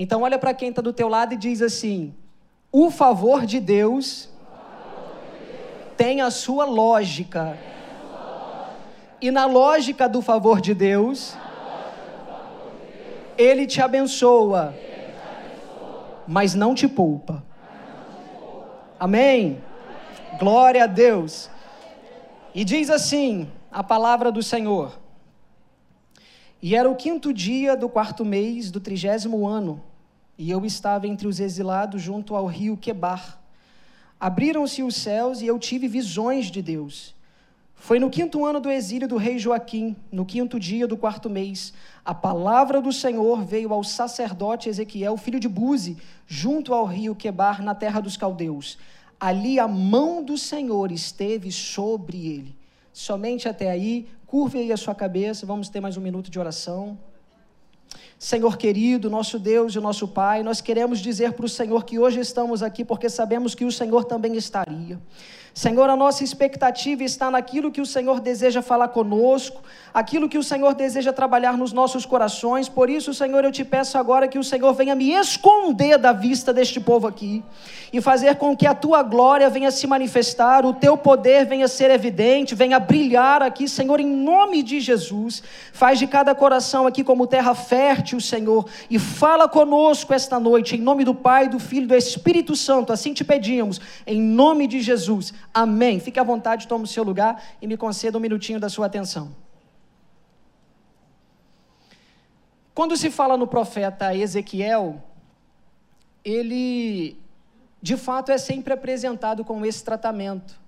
Então olha para quem está do teu lado e diz assim: o favor de Deus tem a sua lógica. E na lógica do favor de Deus, Ele te abençoa, mas não te poupa. Amém? Glória a Deus. E diz assim a palavra do Senhor. E era o quinto dia do quarto mês do trigésimo ano, e eu estava entre os exilados junto ao rio Quebar. Abriram-se os céus e eu tive visões de Deus. Foi no quinto ano do exílio do rei Joaquim, no quinto dia do quarto mês, a palavra do Senhor veio ao sacerdote Ezequiel, filho de Buzi, junto ao rio Quebar, na terra dos caldeus. Ali a mão do Senhor esteve sobre ele. Somente até aí, curve aí a sua cabeça, vamos ter mais um minuto de oração. Senhor querido, nosso Deus e nosso Pai, nós queremos dizer para o Senhor que hoje estamos aqui porque sabemos que o Senhor também estaria. Senhor, a nossa expectativa está naquilo que o Senhor deseja falar conosco, aquilo que o Senhor deseja trabalhar nos nossos corações. Por isso, Senhor, eu te peço agora que o Senhor venha me esconder da vista deste povo aqui e fazer com que a tua glória venha se manifestar, o teu poder venha ser evidente, venha brilhar aqui, Senhor, em nome de Jesus. Faz de cada coração aqui como terra fértil, Senhor, e fala conosco esta noite, em nome do Pai, do Filho e do Espírito Santo. Assim te pedimos, em nome de Jesus. Amém. Fique à vontade, tome o seu lugar e me conceda um minutinho da sua atenção. Quando se fala no profeta Ezequiel, ele de fato é sempre apresentado com esse tratamento,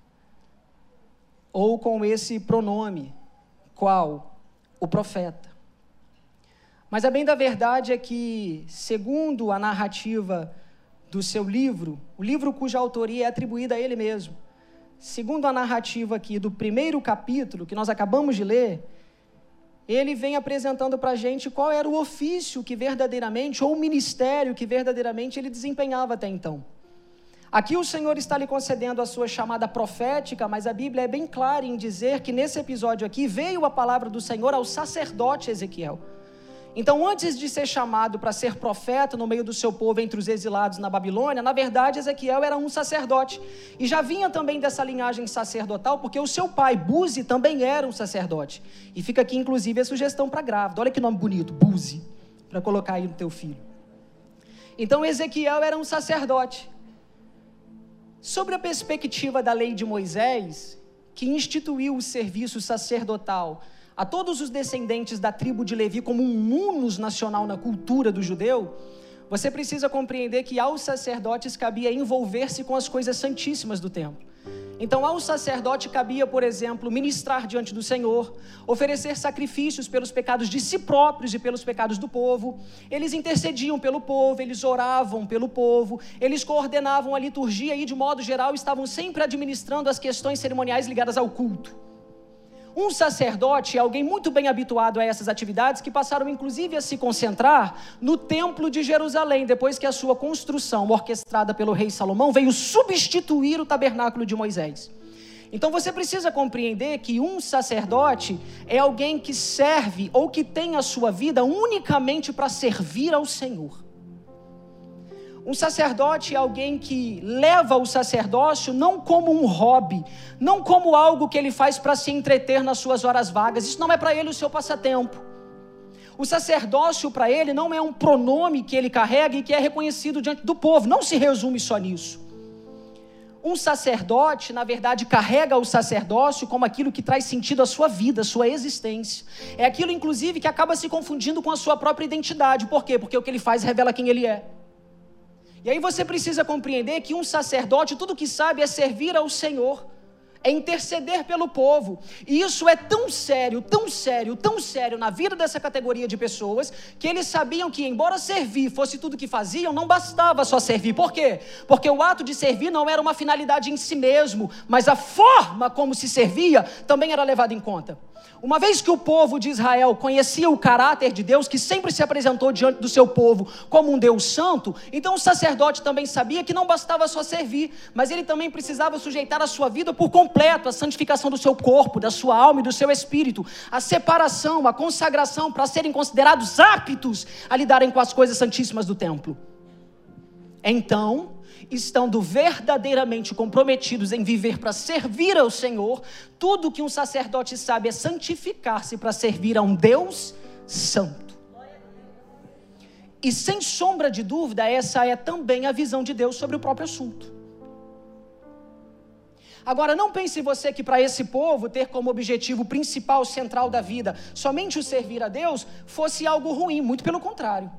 ou com esse pronome, qual? O profeta. Mas a bem da verdade é que, segundo a narrativa do seu livro, o livro cuja autoria é atribuída a ele mesmo, segundo a narrativa aqui do primeiro capítulo, que nós acabamos de ler, ele vem apresentando para a gente qual era o ofício que verdadeiramente, ou o ministério que verdadeiramente ele desempenhava até então. Aqui o Senhor está lhe concedendo a sua chamada profética, mas a Bíblia é bem clara em dizer que nesse episódio aqui veio a palavra do Senhor ao sacerdote Ezequiel. Então, antes de ser chamado para ser profeta no meio do seu povo entre os exilados na Babilônia, na verdade Ezequiel era um sacerdote. E já vinha também dessa linhagem sacerdotal, porque o seu pai, Buzi, também era um sacerdote. E fica aqui, inclusive, a sugestão para grávida. Olha que nome bonito, Buzi, para colocar aí no teu filho. Então, Ezequiel era um sacerdote. Sobre a perspectiva da lei de Moisés, que instituiu o serviço sacerdotal a todos os descendentes da tribo de Levi como um munus nacional na cultura do judeu, você precisa compreender que aos sacerdotes cabia envolver-se com as coisas santíssimas do templo. Então, ao sacerdote cabia, por exemplo, ministrar diante do Senhor, oferecer sacrifícios pelos pecados de si próprios e pelos pecados do povo. Eles intercediam pelo povo, eles oravam pelo povo, eles coordenavam a liturgia e, de modo geral, estavam sempre administrando as questões cerimoniais ligadas ao culto. Um sacerdote é alguém muito bem habituado a essas atividades que passaram inclusive a se concentrar no Templo de Jerusalém, depois que a sua construção, orquestrada pelo rei Salomão, veio substituir o tabernáculo de Moisés. Então você precisa compreender que um sacerdote é alguém que serve ou que tem a sua vida unicamente para servir ao Senhor. Um sacerdote é alguém que leva o sacerdócio não como um hobby, não como algo que ele faz para se entreter nas suas horas vagas. Isso não é para ele o seu passatempo. O sacerdócio para ele não é um pronome que ele carrega e que é reconhecido diante do povo. Não se resume só nisso. Um sacerdote, na verdade, carrega o sacerdócio como aquilo que traz sentido à sua vida, à sua existência. É aquilo, inclusive, que acaba se confundindo com a sua própria identidade. Por quê? Porque o que ele faz revela quem ele é. E aí você precisa compreender que um sacerdote, tudo que sabe é servir ao Senhor, é interceder pelo povo. E isso é tão sério, tão sério, tão sério na vida dessa categoria de pessoas, que eles sabiam que, embora servir fosse tudo que faziam, não bastava só servir. Por quê? Porque o ato de servir não era uma finalidade em si mesmo, mas a forma como se servia também era levada em conta. Uma vez que o povo de Israel conhecia o caráter de Deus, que sempre se apresentou diante do seu povo como um Deus santo, então o sacerdote também sabia que não bastava só servir, mas ele também precisava sujeitar a sua vida por completo completo, a santificação do seu corpo, da sua alma e do seu espírito, a separação, a consagração para serem considerados aptos a lidarem com as coisas santíssimas do templo. Então, estando verdadeiramente comprometidos em viver para servir ao Senhor, tudo que um sacerdote sabe é santificar-se para servir a um Deus santo. E sem sombra de dúvida, essa é também a visão de Deus sobre o próprio assunto. Agora, não pense você que para esse povo ter como objetivo principal, central da vida, somente o servir a Deus, fosse algo ruim, muito pelo contrário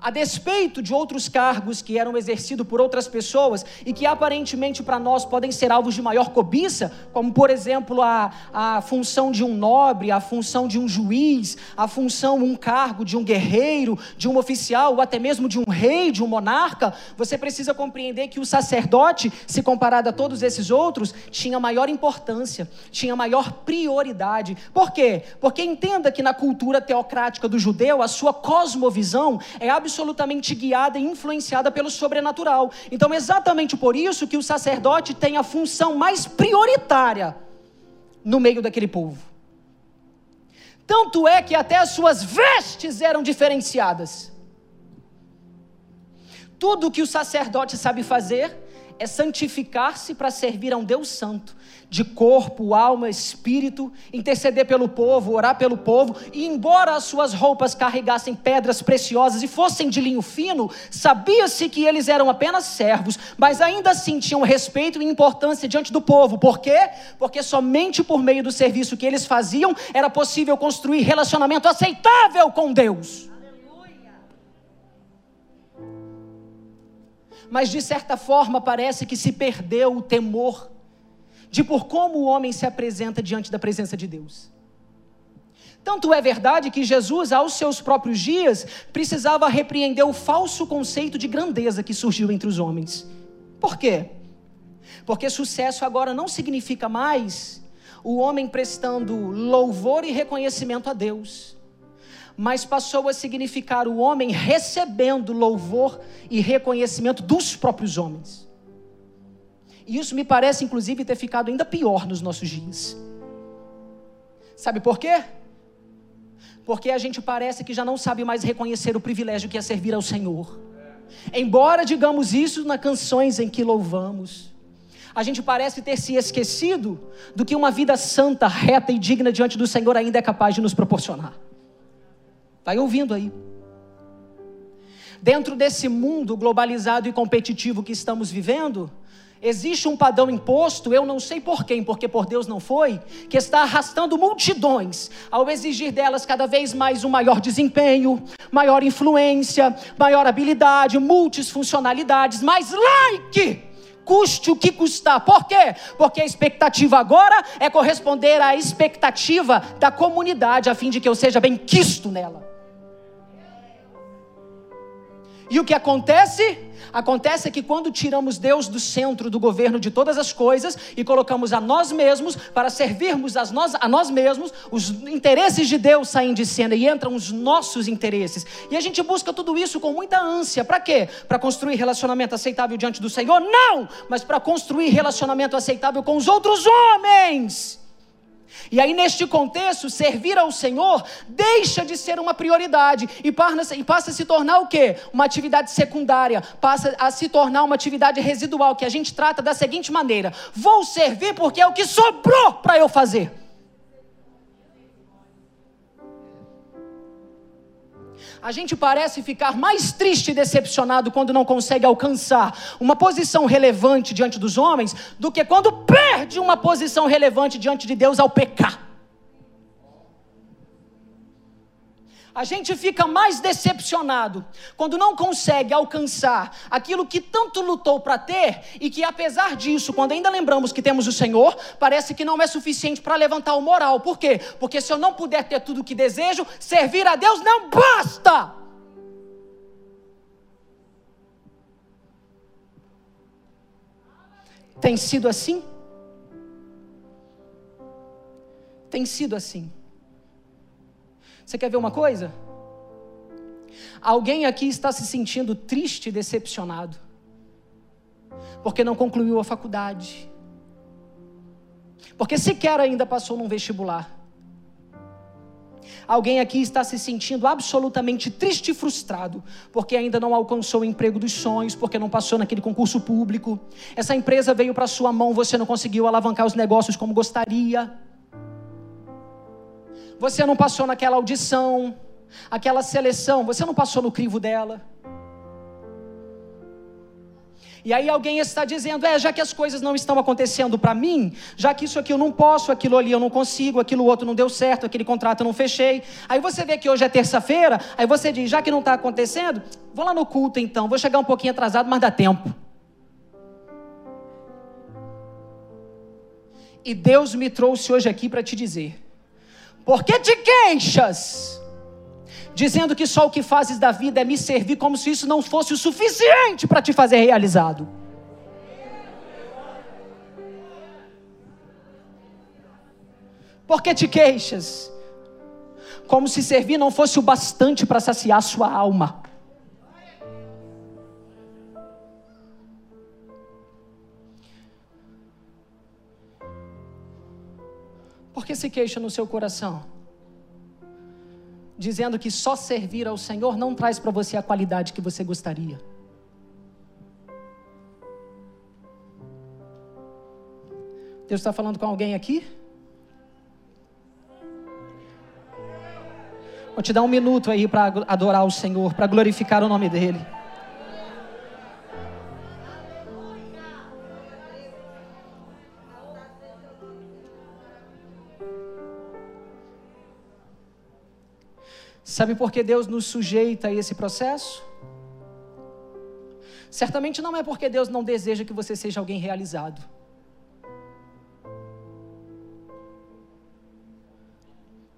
a despeito de outros cargos que eram exercidos por outras pessoas e que aparentemente para nós podem ser alvos de maior cobiça, como por exemplo a, a função de um nobre, a função de um juiz, a função, um cargo de um guerreiro, de um oficial, ou até mesmo de um rei, de um monarca, você precisa compreender que o sacerdote, se comparado a todos esses outros, tinha maior importância, tinha maior prioridade. Por quê? Porque entenda que na cultura teocrática do judeu, a sua cosmovisão é absolutamente absolutamente guiada e influenciada pelo sobrenatural. Então, exatamente por isso que o sacerdote tem a função mais prioritária no meio daquele povo. Tanto é que até as suas vestes eram diferenciadas. Tudo que o sacerdote sabe fazer é santificar-se para servir a um Deus santo de corpo, alma, espírito, interceder pelo povo, orar pelo povo, e embora as suas roupas carregassem pedras preciosas e fossem de linho fino, sabia-se que eles eram apenas servos, mas ainda assim tinham respeito e importância diante do povo. Por quê? Porque somente por meio do serviço que eles faziam era possível construir relacionamento aceitável com Deus. Mas de certa forma parece que se perdeu o temor de por como o homem se apresenta diante da presença de Deus. Tanto é verdade que Jesus, aos seus próprios dias, precisava repreender o falso conceito de grandeza que surgiu entre os homens. Por quê? Porque sucesso agora não significa mais o homem prestando louvor e reconhecimento a Deus, mas passou a significar o homem recebendo louvor e reconhecimento dos próprios homens. E isso me parece, inclusive, ter ficado ainda pior nos nossos dias. Sabe por quê? Porque a gente parece que já não sabe mais reconhecer o privilégio que é servir ao Senhor. Embora digamos isso nas canções em que louvamos, a gente parece ter se esquecido do que uma vida santa, reta e digna diante do Senhor ainda é capaz de nos proporcionar. Vai ouvindo aí. Dentro desse mundo globalizado e competitivo que estamos vivendo, Existe um padrão imposto, eu não sei por quem, porque por Deus não foi, que está arrastando multidões ao exigir delas cada vez mais um maior desempenho, maior influência, maior habilidade, multifuncionalidades, mais like custe o que custar. Por quê? Porque a expectativa agora é corresponder à expectativa da comunidade, a fim de que eu seja bem quisto nela. E o que acontece? Acontece que quando tiramos Deus do centro do governo de todas as coisas e colocamos a nós mesmos para servirmos a nós, a nós mesmos, os interesses de Deus saem de cena e entram os nossos interesses. E a gente busca tudo isso com muita ânsia. Para quê? Para construir relacionamento aceitável diante do Senhor? Não! Mas para construir relacionamento aceitável com os outros homens. E aí, neste contexto, servir ao Senhor deixa de ser uma prioridade e passa, a se tornar o quê? Uma atividade secundária, passa a se tornar uma atividade residual, que a gente trata da seguinte maneira: vou servir porque é o que sobrou para eu fazer. A gente parece ficar mais triste e decepcionado quando não consegue alcançar uma posição relevante diante dos homens do que quando perde uma posição relevante diante de Deus ao pecar. A gente fica mais decepcionado quando não consegue alcançar aquilo que tanto lutou para ter e que, apesar disso, quando ainda lembramos que temos o Senhor, parece que não é suficiente para levantar o moral. Por quê? Porque se eu não puder ter tudo o que desejo, servir a Deus não basta. Tem sido assim? Tem sido assim. Você quer ver uma coisa? Alguém aqui está se sentindo triste e decepcionado, porque não concluiu a faculdade, porque sequer ainda passou num vestibular. Alguém aqui está se sentindo absolutamente triste e frustrado, porque ainda não alcançou o emprego dos sonhos, porque não passou naquele concurso público. Essa empresa veio para sua mão, você não conseguiu alavancar os negócios como gostaria. Você não passou naquela audição, aquela seleção, você não passou no crivo dela. E aí alguém está dizendo: é, já que as coisas não estão acontecendo para mim, já que isso aqui eu não posso, aquilo ali eu não consigo, aquilo outro não deu certo, aquele contrato eu não fechei. Aí você vê que hoje é terça-feira, aí você diz: já que não está acontecendo, vou lá no culto então, vou chegar um pouquinho atrasado, mas dá tempo. E Deus me trouxe hoje aqui para te dizer: por que te queixas? dizendo que só o que fazes da vida é me servir, como se isso não fosse o suficiente para te fazer realizado. Por que te queixas? Como se servir não fosse o bastante para saciar sua alma. Por que se queixa no seu coração? dizendo que só servir ao Senhor não traz para você a qualidade que você gostaria. Deus está falando com alguém aqui? Vou te dar um minuto aí para adorar o Senhor, para glorificar o nome dEle. Sabe por que Deus nos sujeita a esse processo? Certamente não é porque Deus não deseja que você seja alguém realizado.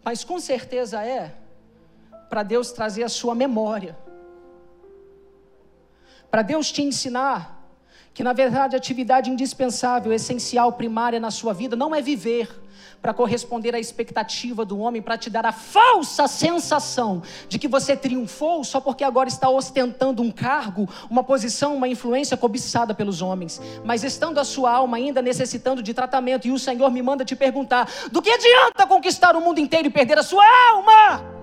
Mas com certeza é para Deus trazer a sua memória. Para Deus te ensinar que, na verdade, a atividade indispensável, essencial, primária na sua vida não é viver, para corresponder à expectativa do homem, para te dar a falsa sensação de que você triunfou só porque agora está ostentando um cargo, uma posição, uma influência cobiçada pelos homens. Mas estando a sua alma ainda necessitando de tratamento, e o Senhor me manda te perguntar: do que adianta conquistar o mundo inteiro e perder a sua alma?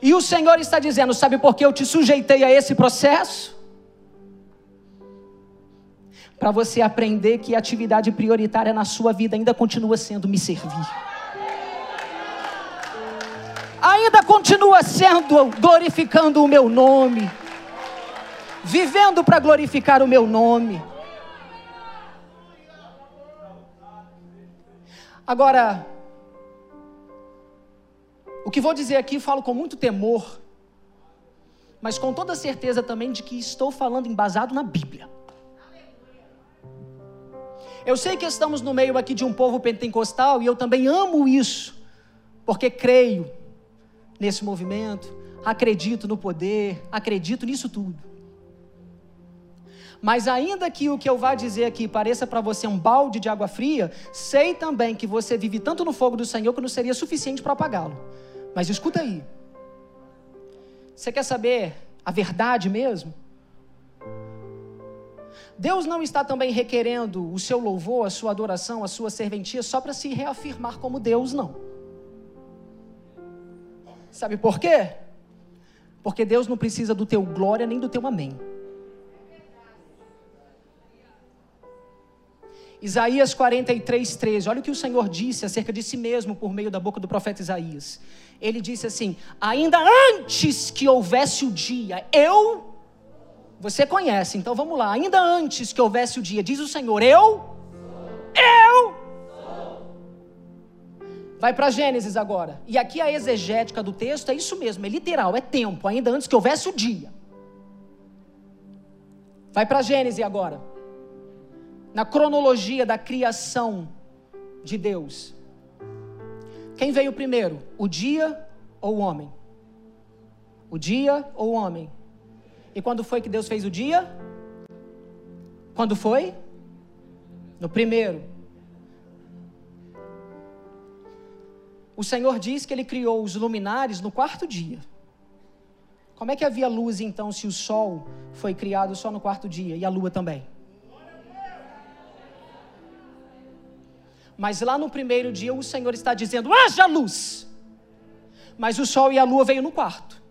E o Senhor está dizendo: sabe por que eu te sujeitei a esse processo? para você aprender que a atividade prioritária na sua vida ainda continua sendo me servir. Ainda continua sendo glorificando o meu nome, vivendo para glorificar o meu nome. Agora, o que vou dizer aqui falo com muito temor, mas com toda certeza também de que estou falando embasado na Bíblia. Eu sei que estamos no meio aqui de um povo pentecostal e eu também amo isso, porque creio nesse movimento, acredito no poder, acredito nisso tudo. Mas ainda que o que eu vá dizer aqui pareça para você um balde de água fria, sei também que você vive tanto no fogo do Senhor que não seria suficiente para apagá-lo. Mas escuta aí. Você quer saber a verdade mesmo? Deus não está também requerendo o seu louvor, a sua adoração, a sua serventia só para se reafirmar como Deus, não. Sabe por quê? Porque Deus não precisa do teu glória nem do teu amém. Isaías 43, 13. Olha o que o Senhor disse acerca de si mesmo por meio da boca do profeta Isaías. Ele disse assim: Ainda antes que houvesse o dia, eu você conhece, então vamos lá. Ainda antes que houvesse o dia, diz o Senhor: Eu, eu. Vai para Gênesis agora. E aqui a exegética do texto é isso mesmo, é literal, é tempo, ainda antes que houvesse o dia. Vai para Gênesis agora. Na cronologia da criação de Deus. Quem veio primeiro? O dia ou o homem? O dia ou o homem? E quando foi que Deus fez o dia? Quando foi? No primeiro. O Senhor diz que ele criou os luminares no quarto dia. Como é que havia luz então se o sol foi criado só no quarto dia e a lua também? Mas lá no primeiro dia o Senhor está dizendo: haja luz. Mas o sol e a lua veio no quarto.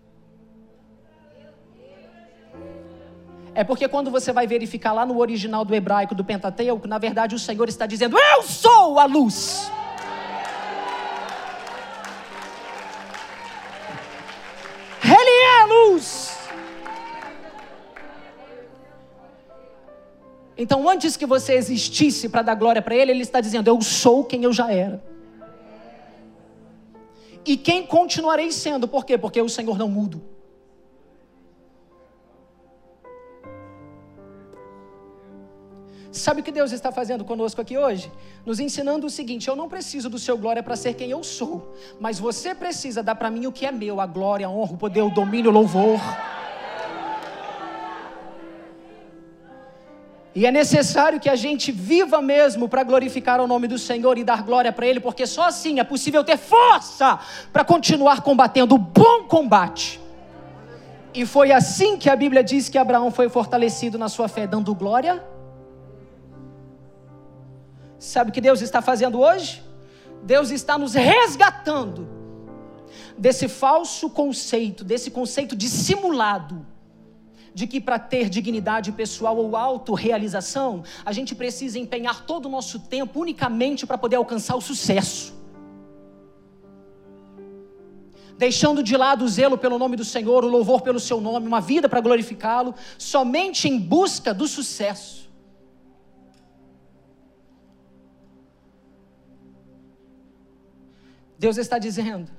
É porque quando você vai verificar lá no original do hebraico do Pentateuco, na verdade o Senhor está dizendo: Eu sou a luz. Então, antes que você existisse para dar glória para Ele, Ele está dizendo: Eu sou quem eu já era. E quem continuarei sendo, por quê? Porque o Senhor não muda. Sabe o que Deus está fazendo conosco aqui hoje? Nos ensinando o seguinte: eu não preciso do seu glória para ser quem eu sou, mas você precisa dar para mim o que é meu: a glória, a honra, o poder, o domínio, o louvor. E é necessário que a gente viva mesmo para glorificar o nome do Senhor e dar glória para Ele, porque só assim é possível ter força para continuar combatendo o bom combate. E foi assim que a Bíblia diz que Abraão foi fortalecido na sua fé, dando glória Sabe o que Deus está fazendo hoje? Deus está nos resgatando desse falso conceito, desse conceito dissimulado, de que para ter dignidade pessoal ou autorrealização, a gente precisa empenhar todo o nosso tempo unicamente para poder alcançar o sucesso. Deixando de lado o zelo pelo nome do Senhor, o louvor pelo seu nome, uma vida para glorificá-lo, somente em busca do sucesso. Deus está dizendo: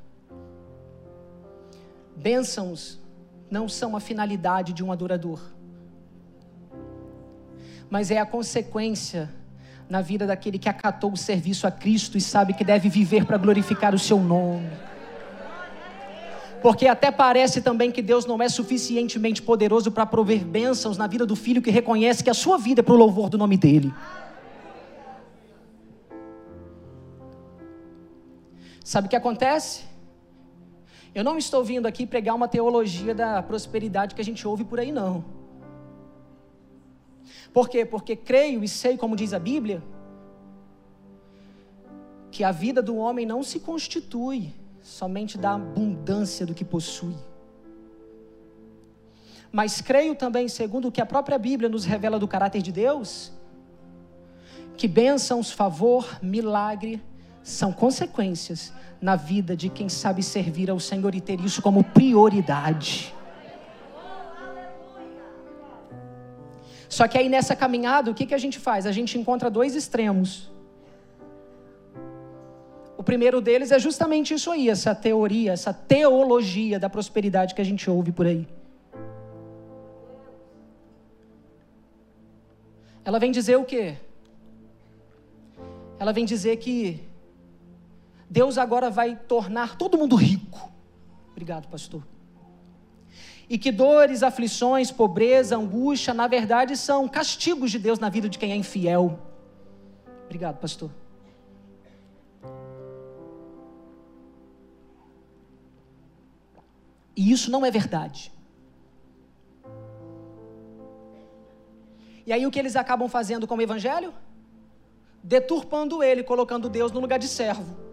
bênçãos não são a finalidade de um adorador, mas é a consequência na vida daquele que acatou o serviço a Cristo e sabe que deve viver para glorificar o seu nome. Porque até parece também que Deus não é suficientemente poderoso para prover bênçãos na vida do filho que reconhece que a sua vida é para o louvor do nome dele. Sabe o que acontece? Eu não estou vindo aqui pregar uma teologia da prosperidade que a gente ouve por aí, não. Por quê? Porque creio e sei, como diz a Bíblia, que a vida do homem não se constitui somente da abundância do que possui. Mas creio também, segundo o que a própria Bíblia nos revela do caráter de Deus, que bênçãos, favor, milagre são consequências na vida de quem sabe servir ao Senhor e ter isso como prioridade. Só que aí nessa caminhada, o que, que a gente faz? A gente encontra dois extremos. O primeiro deles é justamente isso aí, essa teoria, essa teologia da prosperidade que a gente ouve por aí. Ela vem dizer o quê? Ela vem dizer que Deus agora vai tornar todo mundo rico. Obrigado, pastor. E que dores, aflições, pobreza, angústia, na verdade, são castigos de Deus na vida de quem é infiel. Obrigado, pastor. E isso não é verdade. E aí o que eles acabam fazendo com o evangelho? Deturpando ele, colocando Deus no lugar de servo.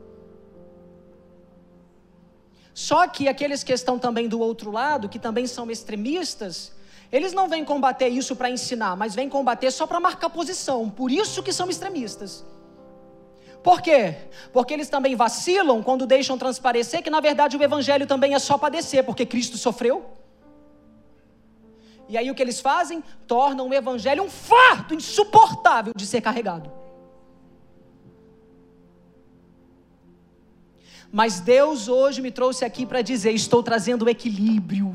Só que aqueles que estão também do outro lado, que também são extremistas, eles não vêm combater isso para ensinar, mas vêm combater só para marcar posição. Por isso que são extremistas. Por quê? Porque eles também vacilam quando deixam transparecer que na verdade o evangelho também é só padecer, porque Cristo sofreu. E aí o que eles fazem? Tornam o evangelho um fardo insuportável de ser carregado. Mas Deus hoje me trouxe aqui para dizer: estou trazendo equilíbrio.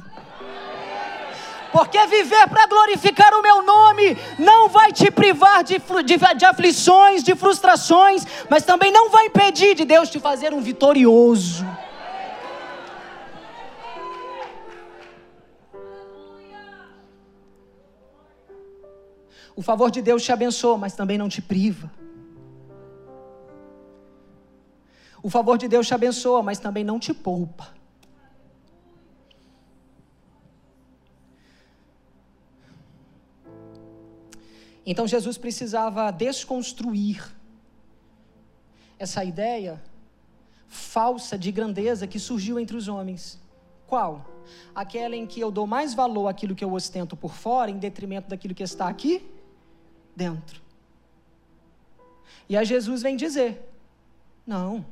Porque viver para glorificar o meu nome não vai te privar de, de, de, aflições, de frustrações, mas também não vai impedir de Deus te fazer um vitorioso. O favor de Deus te abençoa, mas também não te priva. O favor de Deus te abençoa, mas também não te poupa. Então Jesus precisava desconstruir essa ideia falsa de grandeza que surgiu entre os homens. Qual? Aquela em que eu dou mais valor àquilo que eu ostento por fora, em detrimento daquilo que está aqui dentro. E a Jesus vem dizer: não.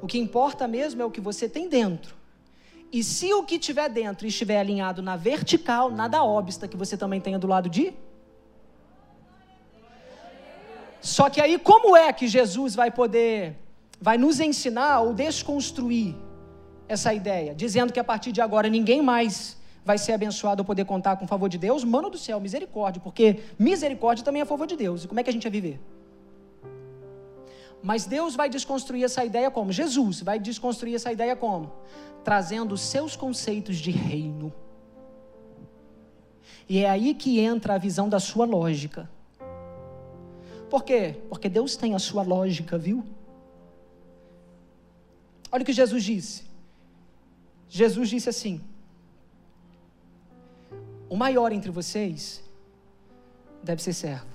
O que importa mesmo é o que você tem dentro. E se o que tiver dentro estiver alinhado na vertical, nada obsta que você também tenha do lado de. Só que aí, como é que Jesus vai poder, vai nos ensinar ou desconstruir essa ideia, dizendo que a partir de agora ninguém mais vai ser abençoado ou poder contar com o favor de Deus? Mano do céu, misericórdia, porque misericórdia também é favor de Deus. E como é que a gente vai viver? Mas Deus vai desconstruir essa ideia como? Jesus vai desconstruir essa ideia como? Trazendo seus conceitos de reino. E é aí que entra a visão da sua lógica. Por quê? Porque Deus tem a sua lógica, viu? Olha o que Jesus disse. Jesus disse assim: O maior entre vocês deve ser servo.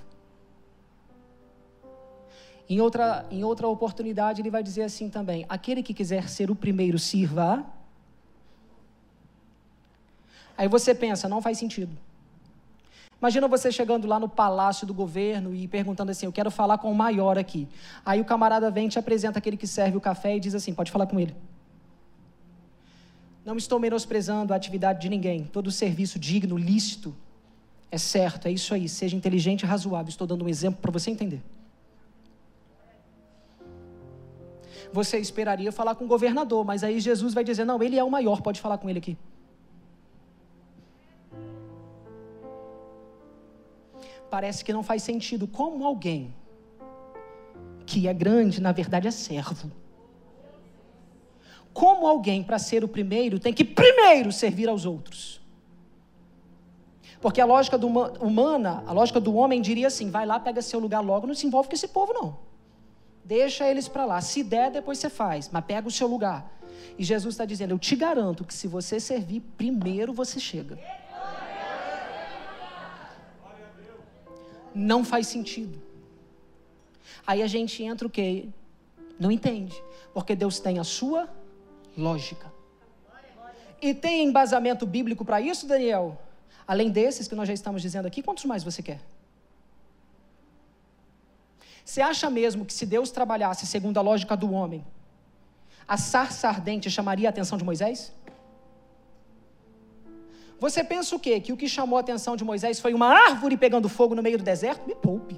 Em outra, em outra oportunidade, ele vai dizer assim também: aquele que quiser ser o primeiro, sirva. Aí você pensa, não faz sentido. Imagina você chegando lá no palácio do governo e perguntando assim: Eu quero falar com o maior aqui. Aí o camarada vem te apresenta aquele que serve o café e diz assim: Pode falar com ele. Não estou menosprezando a atividade de ninguém. Todo serviço digno, lícito, é certo, é isso aí. Seja inteligente e razoável. Estou dando um exemplo para você entender. Você esperaria falar com o governador, mas aí Jesus vai dizer: não, ele é o maior, pode falar com ele aqui. Parece que não faz sentido como alguém que é grande, na verdade é servo. Como alguém, para ser o primeiro, tem que primeiro servir aos outros. Porque a lógica humana, a lógica do homem diria assim: vai lá, pega seu lugar logo, não se envolve com esse povo, não. Deixa eles para lá. Se der, depois você faz, mas pega o seu lugar. E Jesus está dizendo: Eu te garanto que se você servir, primeiro você chega. Não faz sentido. Aí a gente entra o quê? Não entende. Porque Deus tem a sua lógica. E tem embasamento bíblico para isso, Daniel? Além desses que nós já estamos dizendo aqui, quantos mais você quer? Você acha mesmo que se Deus trabalhasse segundo a lógica do homem, a sarça ardente chamaria a atenção de Moisés? Você pensa o quê? Que o que chamou a atenção de Moisés foi uma árvore pegando fogo no meio do deserto? Me poupe.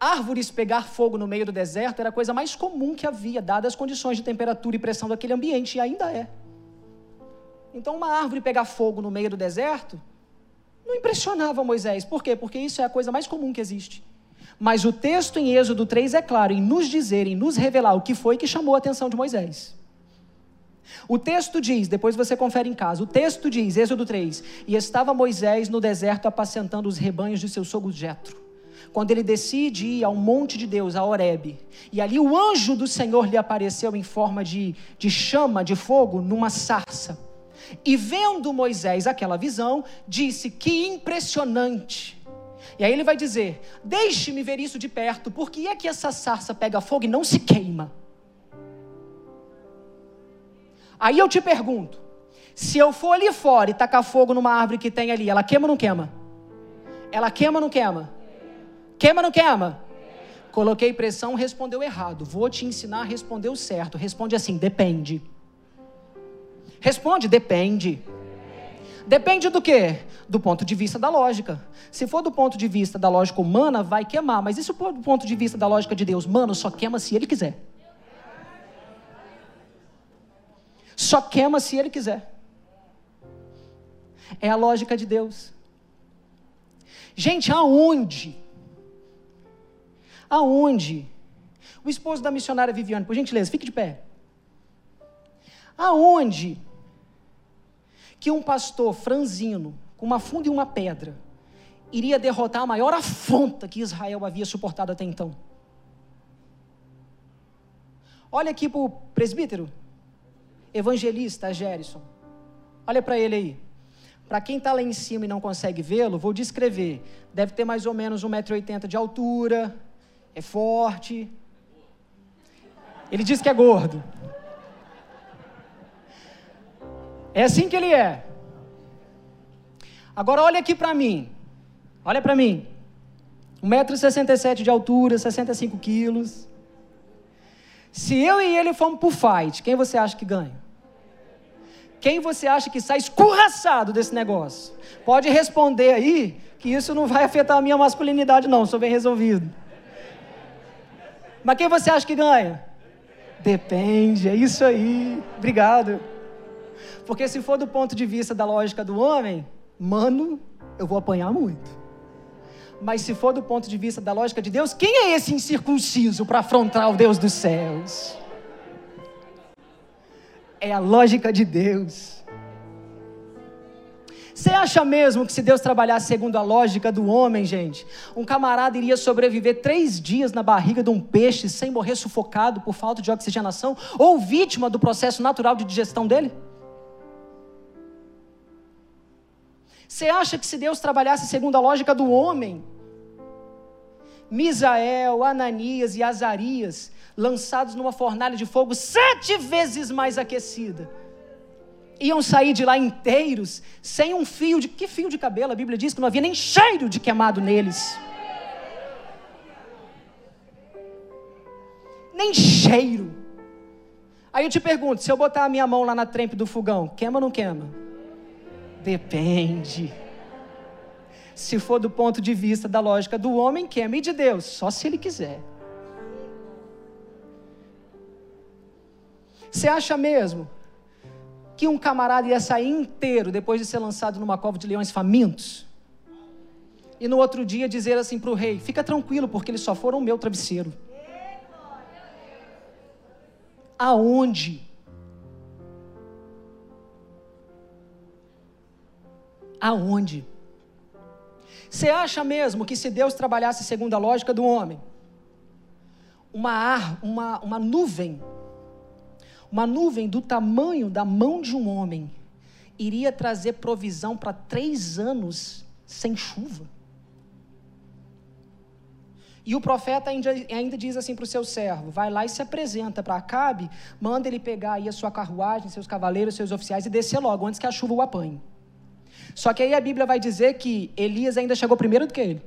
Árvores pegar fogo no meio do deserto era a coisa mais comum que havia, dadas as condições de temperatura e pressão daquele ambiente, e ainda é. Então, uma árvore pegar fogo no meio do deserto não impressionava Moisés. Por quê? Porque isso é a coisa mais comum que existe. Mas o texto em Êxodo 3 é claro em nos dizer, em nos revelar o que foi que chamou a atenção de Moisés. O texto diz, depois você confere em casa, o texto diz, Êxodo 3, e estava Moisés no deserto apacentando os rebanhos de seu sogro Jetro. Quando ele decide ir ao monte de Deus, a Horebe, e ali o anjo do Senhor lhe apareceu em forma de, de chama, de fogo, numa sarça. E vendo Moisés aquela visão, disse: Que impressionante! E aí ele vai dizer: Deixe-me ver isso de perto, porque é que essa sarça pega fogo e não se queima? Aí eu te pergunto: se eu for ali fora e tacar fogo numa árvore que tem ali, ela queima ou não queima? Ela queima ou não queima? Queima ou não queima? Coloquei pressão, respondeu errado. Vou te ensinar a responder o certo. Responde assim: depende. Responde, depende. Depende do quê? Do ponto de vista da lógica. Se for do ponto de vista da lógica humana, vai queimar. Mas se for do ponto de vista da lógica de Deus? Mano, só queima se ele quiser. Só queima se ele quiser. É a lógica de Deus. Gente, aonde? Aonde? O esposo da missionária Viviane, por gentileza, fique de pé. Aonde que um pastor franzino, com uma funda e uma pedra, iria derrotar a maior afronta que Israel havia suportado até então. Olha aqui para o presbítero, evangelista Gerson. Olha para ele aí. Para quem está lá em cima e não consegue vê-lo, vou descrever. Deve ter mais ou menos 1,80m de altura, é forte. Ele diz que é gordo. É assim que ele é. Agora olha aqui para mim. Olha para mim. 1,67m de altura, 65 quilos. Se eu e ele formos pro fight, quem você acha que ganha? Quem você acha que sai escorraçado desse negócio? Pode responder aí que isso não vai afetar a minha masculinidade, não, sou bem resolvido. Mas quem você acha que ganha? Depende, é isso aí. Obrigado. Porque se for do ponto de vista da lógica do homem, mano, eu vou apanhar muito. Mas se for do ponto de vista da lógica de Deus, quem é esse incircunciso para afrontar o Deus dos céus? É a lógica de Deus. Você acha mesmo que se Deus trabalhasse segundo a lógica do homem, gente, um camarada iria sobreviver três dias na barriga de um peixe sem morrer sufocado por falta de oxigenação ou vítima do processo natural de digestão dele? Você acha que se Deus trabalhasse segundo a lógica do homem, Misael, Ananias e Azarias, lançados numa fornalha de fogo sete vezes mais aquecida, iam sair de lá inteiros, sem um fio de. Que fio de cabelo? A Bíblia diz que não havia nem cheiro de queimado neles. Nem cheiro. Aí eu te pergunto: se eu botar a minha mão lá na trempe do fogão, queima ou não queima? Depende. Se for do ponto de vista da lógica do homem, queime de Deus, só se ele quiser. Você acha mesmo que um camarada ia sair inteiro depois de ser lançado numa cova de leões famintos? E no outro dia dizer assim para o rei: fica tranquilo, porque eles só foram meu travesseiro. Aonde Aonde? Você acha mesmo que se Deus trabalhasse segundo a lógica do homem, uma, ar, uma, uma nuvem, uma nuvem do tamanho da mão de um homem, iria trazer provisão para três anos sem chuva? E o profeta ainda, diz assim para o seu servo: vai lá e se apresenta para Acabe, manda ele pegar aí a sua carruagem, seus cavaleiros, seus oficiais e descer logo, antes que a chuva o apanhe. Só que aí a Bíblia vai dizer que Elias ainda chegou primeiro do que ele.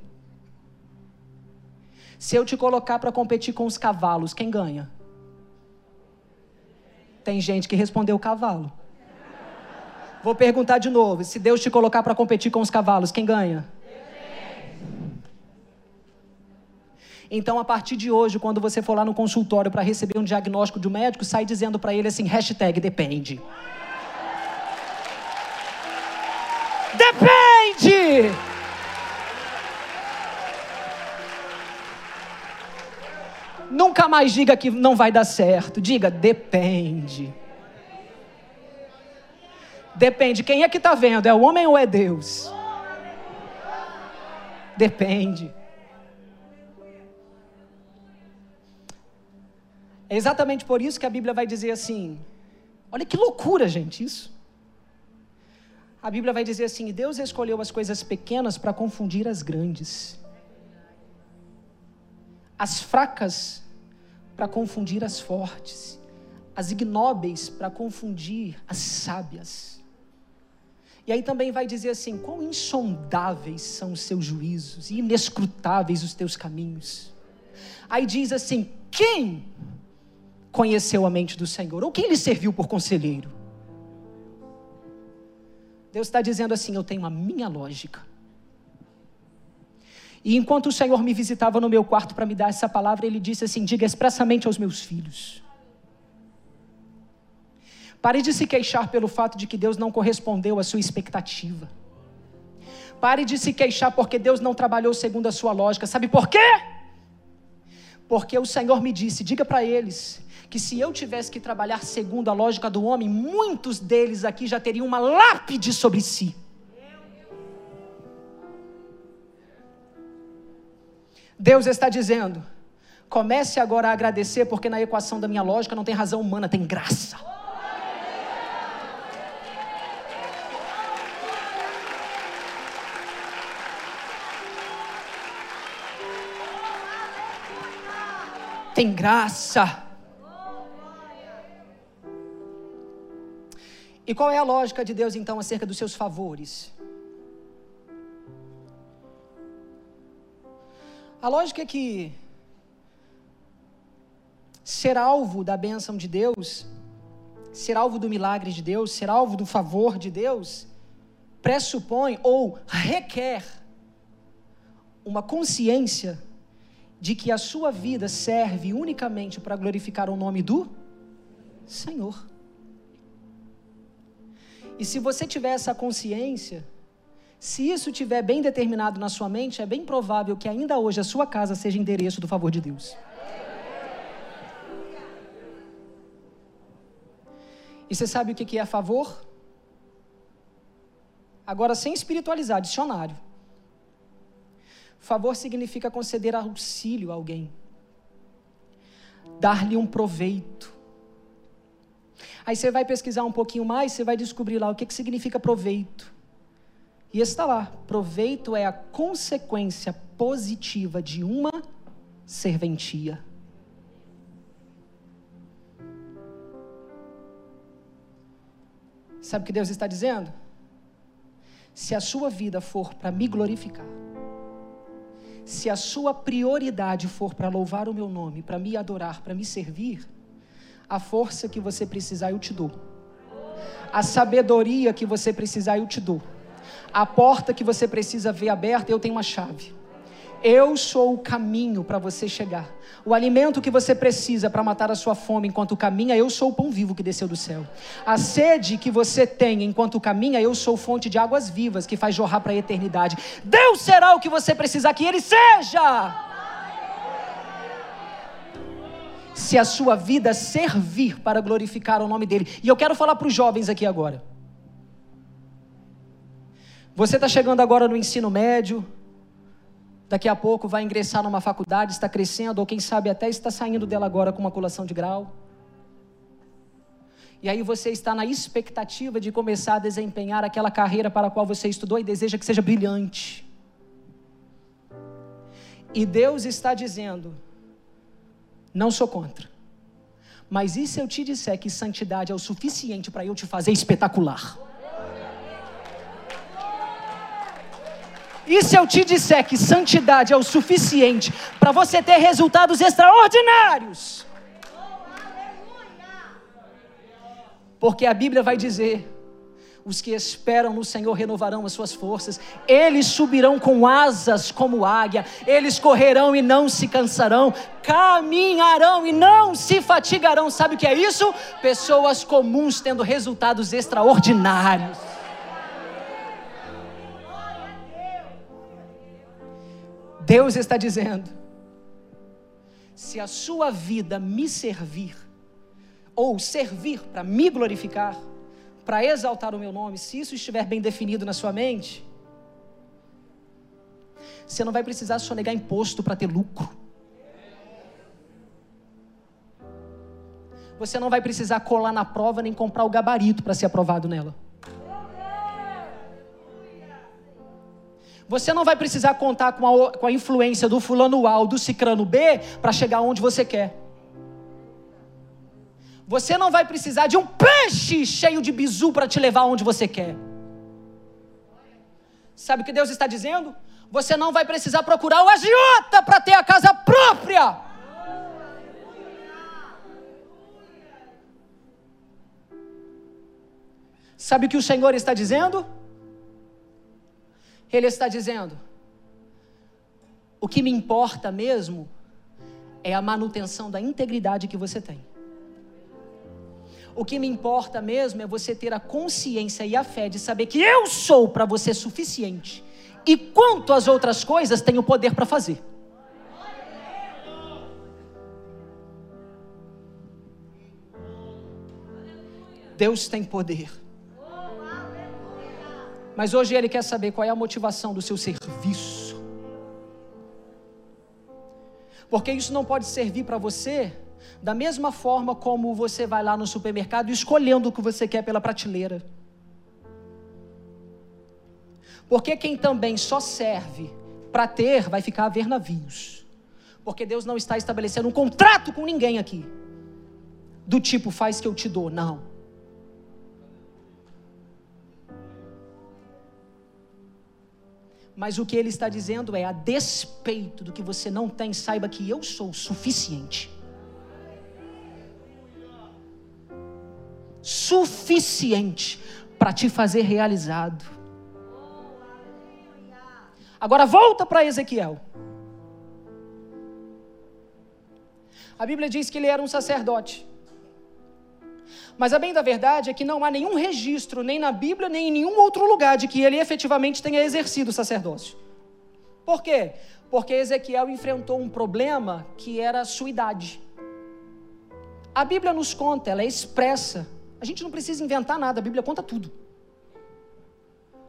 Se eu te colocar para competir com os cavalos, quem ganha? Tem gente que respondeu cavalo. Vou perguntar de novo: se Deus te colocar para competir com os cavalos, quem ganha? Então, a partir de hoje, quando você for lá no consultório para receber um diagnóstico de um médico, sai dizendo para ele assim: hashtag depende. Nunca mais diga que não vai dar certo. Diga, depende. Depende. Quem é que está vendo? É o homem ou é Deus? Depende. É exatamente por isso que a Bíblia vai dizer assim: olha que loucura, gente, isso a Bíblia vai dizer assim: Deus escolheu as coisas pequenas para confundir as grandes, as fracas para confundir as fortes, as ignóbeis para confundir as sábias. E aí também vai dizer assim: quão insondáveis são os seus juízos e inescrutáveis os teus caminhos. Aí diz assim: quem conheceu a mente do Senhor? Ou quem lhe serviu por conselheiro? Deus está dizendo assim: eu tenho a minha lógica. E enquanto o Senhor me visitava no meu quarto para me dar essa palavra, ele disse assim: diga expressamente aos meus filhos. Pare de se queixar pelo fato de que Deus não correspondeu à sua expectativa. Pare de se queixar porque Deus não trabalhou segundo a sua lógica. Sabe por quê? Porque o Senhor me disse: diga para eles que se eu tivesse que trabalhar segundo a lógica do homem, muitos deles aqui já teriam uma lápide sobre si. Deus está dizendo: comece agora a agradecer, porque na equação da minha lógica não tem razão humana, tem graça. Tem graça. E qual é a lógica de Deus então acerca dos seus favores? A lógica é que ser alvo da bênção de Deus, ser alvo do milagre de Deus, ser alvo do favor de Deus, pressupõe ou requer uma consciência de que a sua vida serve unicamente para glorificar o nome do Senhor. E se você tiver essa consciência, se isso tiver bem determinado na sua mente, é bem provável que ainda hoje a sua casa seja endereço do favor de Deus. E você sabe o que é favor? Agora, sem espiritualizar, dicionário. Favor significa conceder auxílio a alguém, dar-lhe um proveito Aí você vai pesquisar um pouquinho mais, você vai descobrir lá o que, que significa proveito. E está lá: proveito é a consequência positiva de uma serventia. Sabe o que Deus está dizendo? Se a sua vida for para me glorificar, se a sua prioridade for para louvar o meu nome, para me adorar, para me servir, a força que você precisar, eu te dou. A sabedoria que você precisar, eu te dou. A porta que você precisa ver aberta, eu tenho uma chave. Eu sou o caminho para você chegar. O alimento que você precisa para matar a sua fome enquanto caminha, eu sou o pão vivo que desceu do céu. A sede que você tem enquanto caminha, eu sou fonte de águas vivas que faz jorrar para a eternidade. Deus será o que você precisar que Ele seja. Se a sua vida servir para glorificar o nome dele. E eu quero falar para os jovens aqui agora. Você está chegando agora no ensino médio, daqui a pouco vai ingressar numa faculdade, está crescendo, ou quem sabe até está saindo dela agora com uma colação de grau. E aí você está na expectativa de começar a desempenhar aquela carreira para a qual você estudou e deseja que seja brilhante. E Deus está dizendo: não sou contra. Mas e se eu te disser que santidade é o suficiente para eu te fazer espetacular? E se eu te disser que santidade é o suficiente para você ter resultados extraordinários? Porque a Bíblia vai dizer os que esperam no Senhor renovarão as suas forças, eles subirão com asas como águia, eles correrão e não se cansarão, caminharão e não se fatigarão. Sabe o que é isso? Pessoas comuns tendo resultados extraordinários. Deus está dizendo: se a sua vida me servir, ou servir para me glorificar, para exaltar o meu nome, se isso estiver bem definido na sua mente, você não vai precisar sonegar imposto para ter lucro. Você não vai precisar colar na prova nem comprar o gabarito para ser aprovado nela. Você não vai precisar contar com a, com a influência do fulano A ou do cicrano B para chegar onde você quer. Você não vai precisar de um peixe cheio de bizu para te levar onde você quer. Sabe o que Deus está dizendo? Você não vai precisar procurar o agiota para ter a casa própria. Sabe o que o Senhor está dizendo? Ele está dizendo: o que me importa mesmo é a manutenção da integridade que você tem. O que me importa mesmo é você ter a consciência e a fé de saber que eu sou para você suficiente. E quanto às outras coisas, tenho poder para fazer. Deus tem poder. Mas hoje Ele quer saber qual é a motivação do seu serviço. Porque isso não pode servir para você da mesma forma como você vai lá no supermercado escolhendo o que você quer pela prateleira. Porque quem também só serve para ter vai ficar a ver navios. Porque Deus não está estabelecendo um contrato com ninguém aqui. Do tipo, faz que eu te dou. Não. Mas o que ele está dizendo é: a despeito do que você não tem, saiba que eu sou suficiente. Suficiente para te fazer realizado. Agora volta para Ezequiel. A Bíblia diz que ele era um sacerdote. Mas a bem da verdade é que não há nenhum registro, nem na Bíblia, nem em nenhum outro lugar, de que ele efetivamente tenha exercido o sacerdócio. Por quê? Porque Ezequiel enfrentou um problema que era a sua idade. A Bíblia nos conta, ela é expressa. A gente não precisa inventar nada, a Bíblia conta tudo.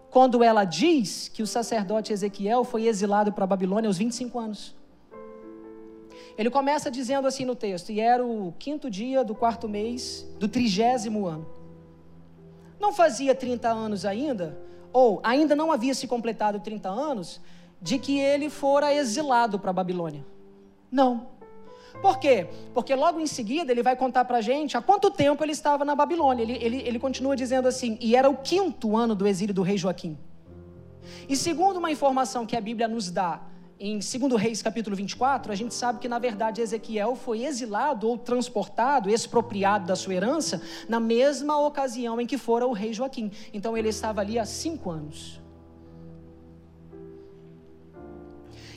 Quando ela diz que o sacerdote Ezequiel foi exilado para a Babilônia aos 25 anos. Ele começa dizendo assim no texto: e era o quinto dia do quarto mês do trigésimo ano. Não fazia 30 anos ainda, ou ainda não havia se completado 30 anos, de que ele fora exilado para a Babilônia. Não. Por quê? Porque logo em seguida ele vai contar para a gente há quanto tempo ele estava na Babilônia. Ele, ele, ele continua dizendo assim: e era o quinto ano do exílio do rei Joaquim. E segundo uma informação que a Bíblia nos dá em 2 Reis capítulo 24, a gente sabe que na verdade Ezequiel foi exilado ou transportado, expropriado da sua herança, na mesma ocasião em que fora o rei Joaquim. Então ele estava ali há cinco anos.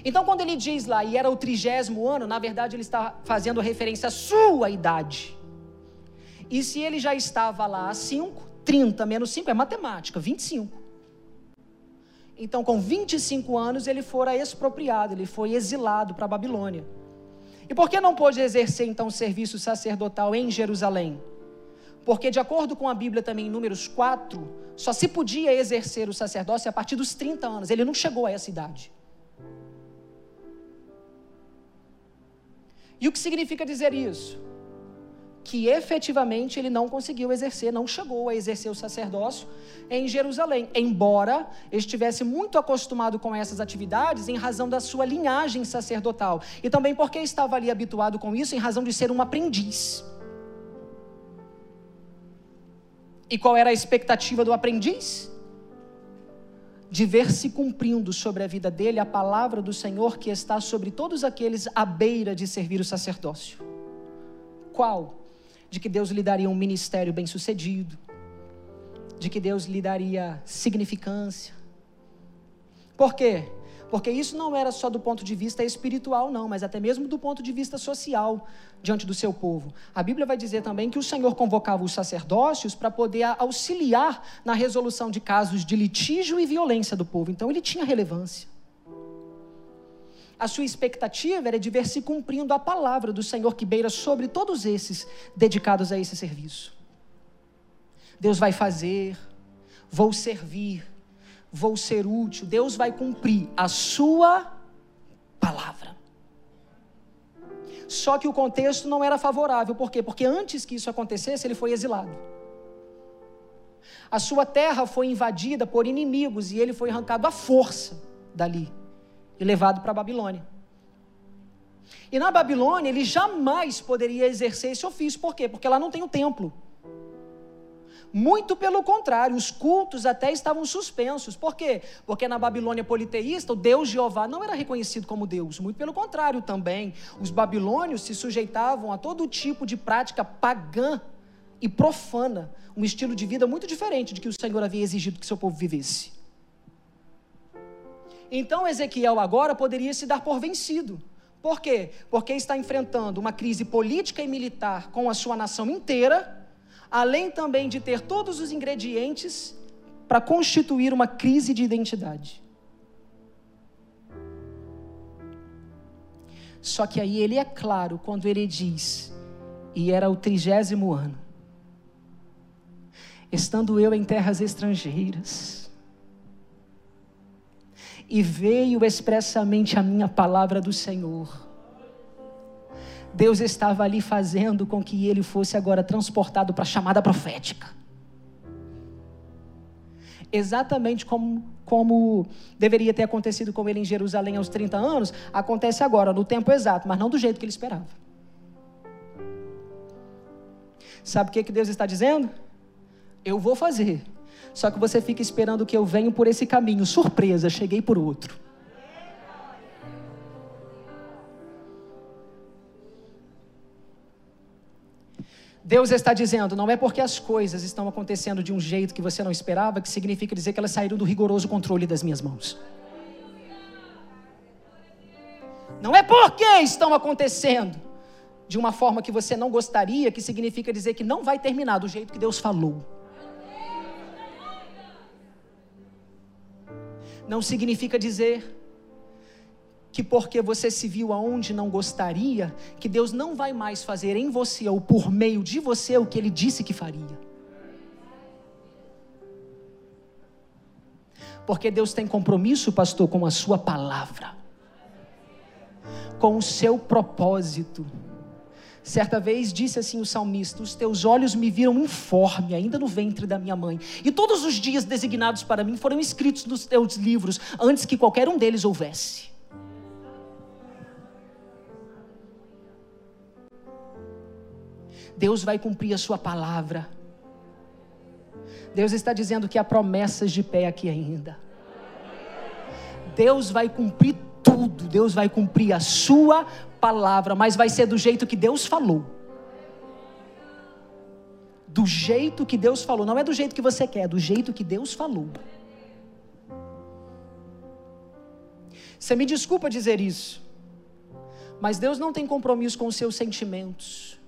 Então, quando ele diz lá, e era o trigésimo ano, na verdade ele está fazendo referência à sua idade. E se ele já estava lá há 5, 30 menos 5 é matemática, 25. Então, com 25 anos, ele fora expropriado, ele foi exilado para a Babilônia. E por que não pôde exercer então o serviço sacerdotal em Jerusalém? Porque, de acordo com a Bíblia também em Números 4, só se podia exercer o sacerdócio a partir dos 30 anos. Ele não chegou a essa idade. E o que significa dizer isso? que efetivamente ele não conseguiu exercer, não chegou a exercer o sacerdócio em Jerusalém, embora estivesse muito acostumado com essas atividades em razão da sua linhagem sacerdotal e também porque estava ali habituado com isso em razão de ser um aprendiz. E qual era a expectativa do aprendiz? De ver se cumprindo sobre a vida dele a palavra do Senhor que está sobre todos aqueles à beira de servir o sacerdócio. Qual? de que Deus lhe daria um ministério bem-sucedido, de que Deus lhe daria significância. Por quê? Porque isso não era só do ponto de vista espiritual, não, mas até mesmo do ponto de vista social diante do seu povo. A Bíblia vai dizer também que o Senhor convocava os sacerdócios para poder auxiliar na resolução de casos de litígio e violência do povo. Então ele tinha relevância a sua expectativa era de ver se cumprindo a palavra do Senhor que beira sobre todos esses dedicados a esse serviço. Deus vai fazer, vou servir, vou ser útil, Deus vai cumprir a sua palavra. Só que o contexto não era favorável, por quê? Porque antes que isso acontecesse, ele foi exilado. A sua terra foi invadida por inimigos e ele foi arrancado à força dali e levado para a Babilônia. E na Babilônia ele jamais poderia exercer esse ofício, por quê? Porque lá não tem o templo. Muito pelo contrário, os cultos até estavam suspensos. Por quê? Porque na Babilônia politeísta, o Deus Jeová não era reconhecido como Deus. Muito pelo contrário também. Os babilônios se sujeitavam a todo tipo de prática pagã e profana. Um estilo de vida muito diferente de que o Senhor havia exigido que seu povo vivesse. Então Ezequiel agora poderia se dar por vencido. Por quê? Porque está enfrentando uma crise política e militar com a sua nação inteira, além também de ter todos os ingredientes para constituir uma crise de identidade. Só que aí ele é claro quando ele diz, e era o trigésimo ano, estando eu em terras estrangeiras, e veio expressamente a minha palavra do Senhor. Deus estava ali fazendo com que ele fosse agora transportado para a chamada profética. exatamente como, como deveria ter acontecido com ele em Jerusalém aos 30 anos, acontece agora, no tempo exato, mas não do jeito que ele esperava. Sabe o que, que Deus está dizendo? Eu vou fazer, só que você fica esperando que eu venho por esse caminho, surpresa, cheguei por outro. Deus está dizendo, não é porque as coisas estão acontecendo de um jeito que você não esperava, que significa dizer que elas saíram do rigoroso controle das minhas mãos. Não é porque estão acontecendo de uma forma que você não gostaria, que significa dizer que não vai terminar do jeito que Deus falou. Não significa dizer que porque você se viu aonde não gostaria, que Deus não vai mais fazer em você ou por meio de você o que ele disse que faria. Porque Deus tem compromisso, pastor, com a sua palavra, com o seu propósito. Certa vez disse assim o salmista: Os teus olhos me viram informe, ainda no ventre da minha mãe, e todos os dias designados para mim foram escritos nos teus livros, antes que qualquer um deles houvesse. Deus vai cumprir a sua palavra. Deus está dizendo que há promessas de pé aqui ainda. Deus vai cumprir tudo, Deus vai cumprir a sua palavra, mas vai ser do jeito que Deus falou. Do jeito que Deus falou, não é do jeito que você quer, é do jeito que Deus falou. Você me desculpa dizer isso, mas Deus não tem compromisso com os seus sentimentos.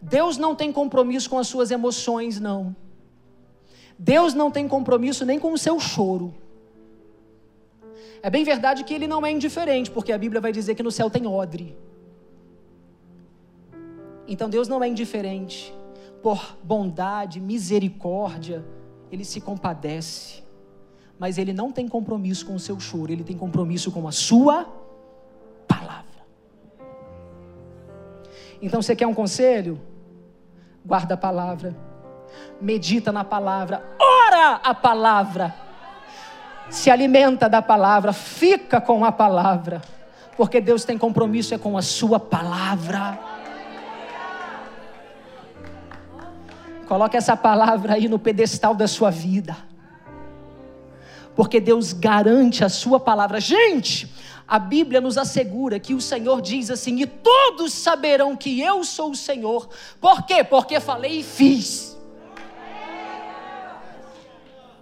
Deus não tem compromisso com as suas emoções, não. Deus não tem compromisso nem com o seu choro. É bem verdade que ele não é indiferente, porque a Bíblia vai dizer que no céu tem odre. Então Deus não é indiferente. Por bondade, misericórdia, ele se compadece. Mas ele não tem compromisso com o seu choro, ele tem compromisso com a sua Então você quer um conselho? Guarda a palavra, medita na palavra, ora a palavra, se alimenta da palavra, fica com a palavra, porque Deus tem compromisso é com a sua palavra. Coloque essa palavra aí no pedestal da sua vida. Porque Deus garante a sua palavra. Gente, a Bíblia nos assegura que o Senhor diz assim: e todos saberão que eu sou o Senhor. Por quê? Porque falei e fiz.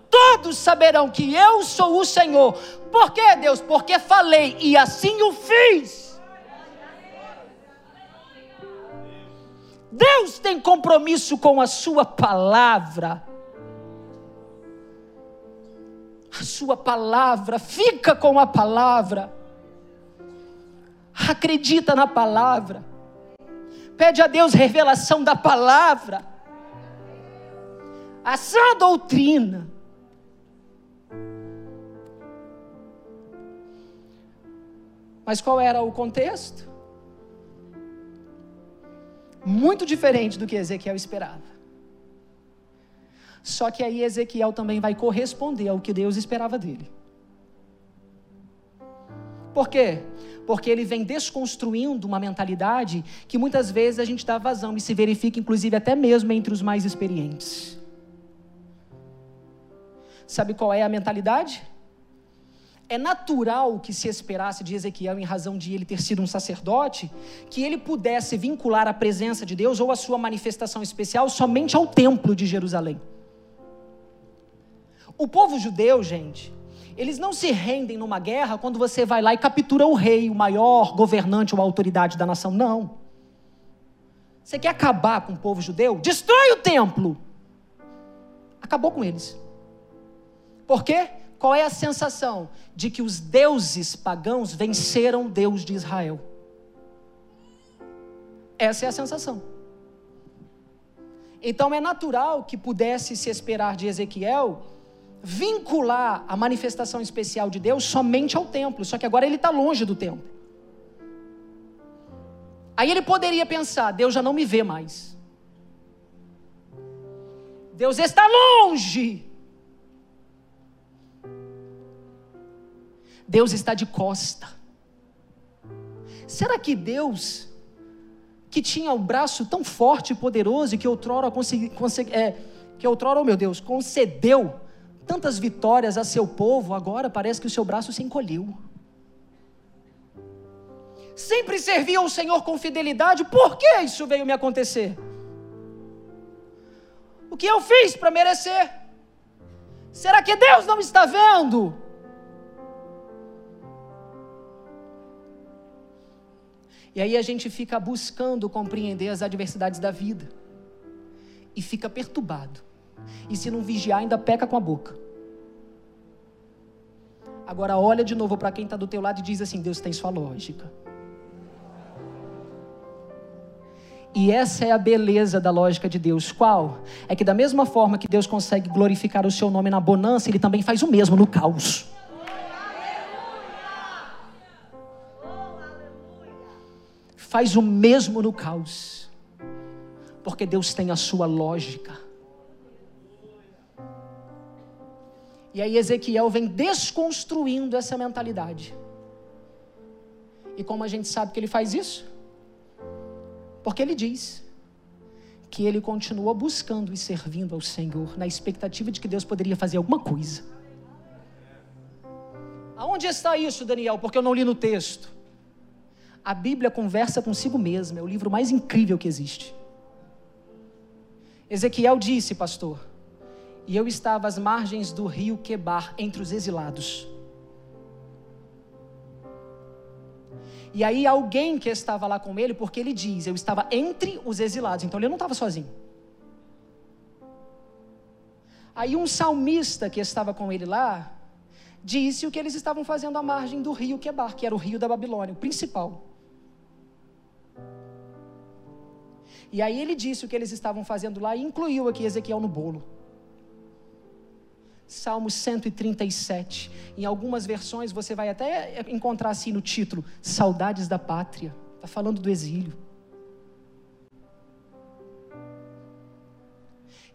Todos saberão que eu sou o Senhor. Por quê, Deus? Porque falei e assim o fiz. Deus tem compromisso com a Sua palavra. A Sua palavra, fica com a palavra acredita na palavra, pede a Deus revelação da palavra, a sã doutrina. Mas qual era o contexto? Muito diferente do que Ezequiel esperava. Só que aí Ezequiel também vai corresponder ao que Deus esperava dele. Por quê? porque ele vem desconstruindo uma mentalidade que muitas vezes a gente dá vazão e se verifica, inclusive, até mesmo entre os mais experientes. Sabe qual é a mentalidade? É natural que se esperasse de Ezequiel, em razão de ele ter sido um sacerdote, que ele pudesse vincular a presença de Deus ou a sua manifestação especial somente ao templo de Jerusalém. O povo judeu, gente, eles não se rendem numa guerra quando você vai lá e captura o rei, o maior governante ou autoridade da nação. Não. Você quer acabar com o povo judeu? Destrói o templo. Acabou com eles. Por quê? Qual é a sensação? De que os deuses pagãos venceram o Deus de Israel. Essa é a sensação. Então é natural que pudesse se esperar de Ezequiel vincular a manifestação especial de Deus somente ao templo, só que agora ele está longe do templo. Aí ele poderia pensar: Deus já não me vê mais. Deus está longe. Deus está de costa. Será que Deus, que tinha o um braço tão forte e poderoso e que outrora, consegui, consegui, é, que outrora, oh meu Deus, concedeu tantas vitórias a seu povo, agora parece que o seu braço se encolheu? Sempre servia ao Senhor com fidelidade, por que isso veio me acontecer? O que eu fiz para merecer? Será que Deus não está vendo? E aí a gente fica buscando compreender as adversidades da vida. E fica perturbado. E se não vigiar, ainda peca com a boca. Agora olha de novo para quem está do teu lado e diz assim: Deus tem sua lógica. E essa é a beleza da lógica de Deus. Qual? É que da mesma forma que Deus consegue glorificar o seu nome na bonança, ele também faz o mesmo no caos. faz o mesmo no caos, porque Deus tem a sua lógica. E aí Ezequiel vem desconstruindo essa mentalidade. E como a gente sabe que ele faz isso? Porque ele diz que ele continua buscando e servindo ao Senhor, na expectativa de que Deus poderia fazer alguma coisa. Aonde está isso, Daniel? Porque eu não li no texto. A Bíblia conversa consigo mesma, é o livro mais incrível que existe. Ezequiel disse, pastor, e eu estava às margens do rio Quebar, entre os exilados. E aí alguém que estava lá com ele, porque ele diz, eu estava entre os exilados, então ele não estava sozinho. Aí um salmista que estava com ele lá, disse o que eles estavam fazendo à margem do rio Quebar, que era o rio da Babilônia, o principal. E aí ele disse o que eles estavam fazendo lá e incluiu aqui Ezequiel no bolo. Salmo 137. Em algumas versões você vai até encontrar assim no título: Saudades da Pátria. Está falando do exílio.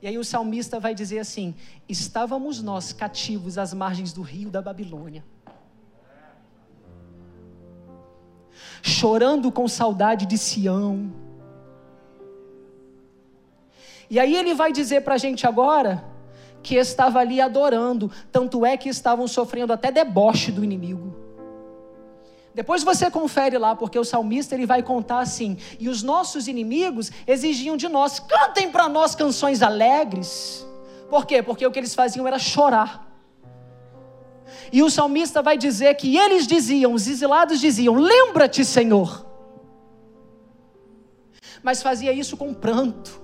E aí o salmista vai dizer assim: Estávamos nós cativos às margens do rio da Babilônia, chorando com saudade de Sião e aí ele vai dizer para a gente agora que estava ali adorando, tanto é que estavam sofrendo até deboche do inimigo. Depois você confere lá, porque o salmista ele vai contar assim: e os nossos inimigos exigiam de nós, cantem para nós canções alegres. Por quê? Porque o que eles faziam era chorar. E o salmista vai dizer que eles diziam, os exilados diziam: Lembra-te, Senhor. Mas fazia isso com pranto.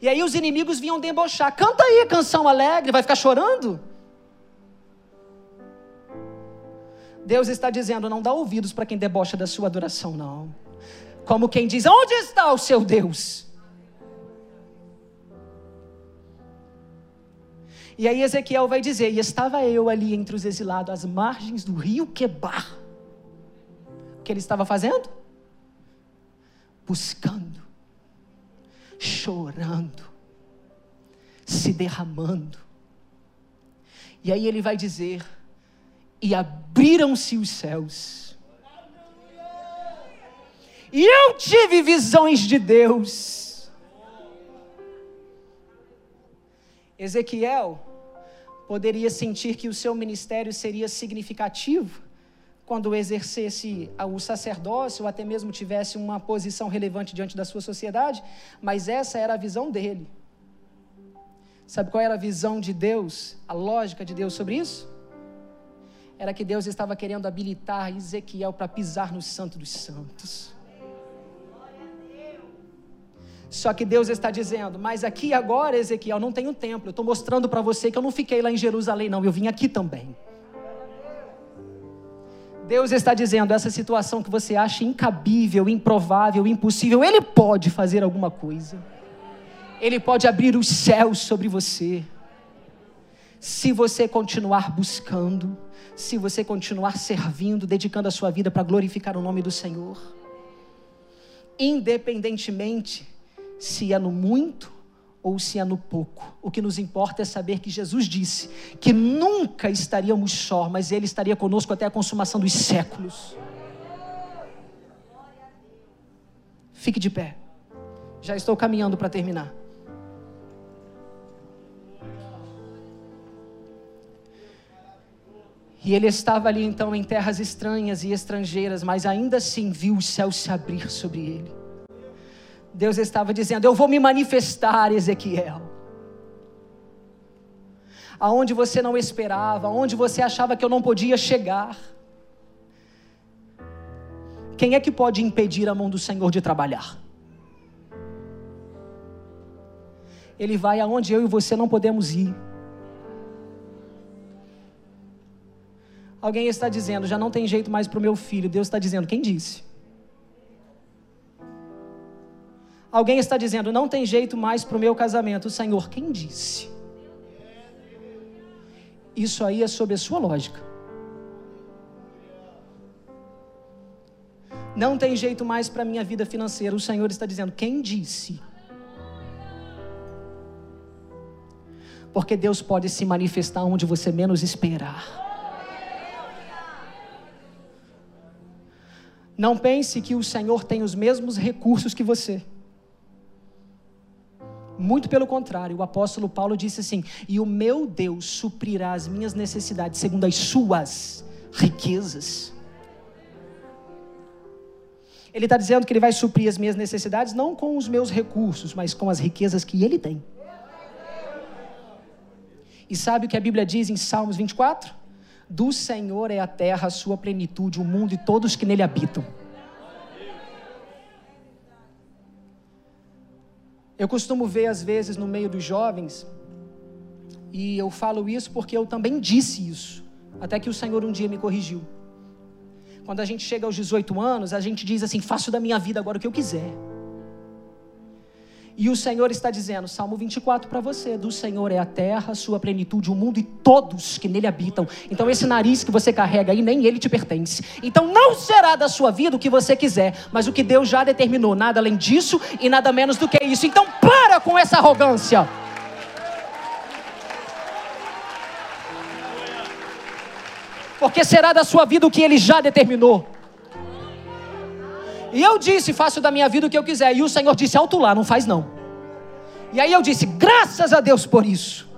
E aí os inimigos vinham debochar. Canta aí canção alegre, vai ficar chorando? Deus está dizendo: não dá ouvidos para quem debocha da sua adoração, não. Como quem diz: onde está o seu Deus? E aí Ezequiel vai dizer: E estava eu ali entre os exilados, às margens do rio Quebar. O que ele estava fazendo? Buscando chorando, se derramando. E aí ele vai dizer: E abriram-se os céus. E eu tive visões de Deus. Ezequiel poderia sentir que o seu ministério seria significativo quando exercesse o sacerdócio ou até mesmo tivesse uma posição relevante diante da sua sociedade, mas essa era a visão dele. Sabe qual era a visão de Deus, a lógica de Deus sobre isso? Era que Deus estava querendo habilitar Ezequiel para pisar no Santo dos Santos. Só que Deus está dizendo, mas aqui agora, Ezequiel, não tem um templo. Eu estou mostrando para você que eu não fiquei lá em Jerusalém, não, eu vim aqui também. Deus está dizendo: essa situação que você acha incabível, improvável, impossível, Ele pode fazer alguma coisa. Ele pode abrir os céus sobre você. Se você continuar buscando, se você continuar servindo, dedicando a sua vida para glorificar o nome do Senhor. Independentemente se é no muito ou se é no pouco. O que nos importa é saber que Jesus disse que nunca estaríamos só, mas Ele estaria conosco até a consumação dos séculos. Fique de pé. Já estou caminhando para terminar. E ele estava ali então em terras estranhas e estrangeiras, mas ainda assim viu o céu se abrir sobre ele. Deus estava dizendo: Eu vou me manifestar, Ezequiel. Aonde você não esperava, aonde você achava que eu não podia chegar. Quem é que pode impedir a mão do Senhor de trabalhar? Ele vai aonde eu e você não podemos ir. Alguém está dizendo, já não tem jeito mais para o meu filho. Deus está dizendo, quem disse? Alguém está dizendo, não tem jeito mais para o meu casamento. O Senhor, quem disse? Isso aí é sob a sua lógica. Não tem jeito mais para a minha vida financeira. O Senhor está dizendo, quem disse? Porque Deus pode se manifestar onde você menos esperar. Não pense que o Senhor tem os mesmos recursos que você. Muito pelo contrário, o apóstolo Paulo disse assim: E o meu Deus suprirá as minhas necessidades segundo as suas riquezas. Ele está dizendo que ele vai suprir as minhas necessidades não com os meus recursos, mas com as riquezas que ele tem. E sabe o que a Bíblia diz em Salmos 24? Do Senhor é a terra, a sua plenitude, o mundo e todos que nele habitam. Eu costumo ver, às vezes, no meio dos jovens, e eu falo isso porque eu também disse isso, até que o Senhor um dia me corrigiu. Quando a gente chega aos 18 anos, a gente diz assim: faço da minha vida agora o que eu quiser. E o Senhor está dizendo, Salmo 24 para você: do Senhor é a terra, sua plenitude, o mundo e todos que nele habitam. Então, esse nariz que você carrega aí, nem ele te pertence. Então, não será da sua vida o que você quiser, mas o que Deus já determinou, nada além disso e nada menos do que isso. Então, para com essa arrogância. Porque será da sua vida o que ele já determinou. E eu disse: faço da minha vida o que eu quiser. E o Senhor disse: alto lá, não faz não. E aí eu disse: graças a Deus por isso.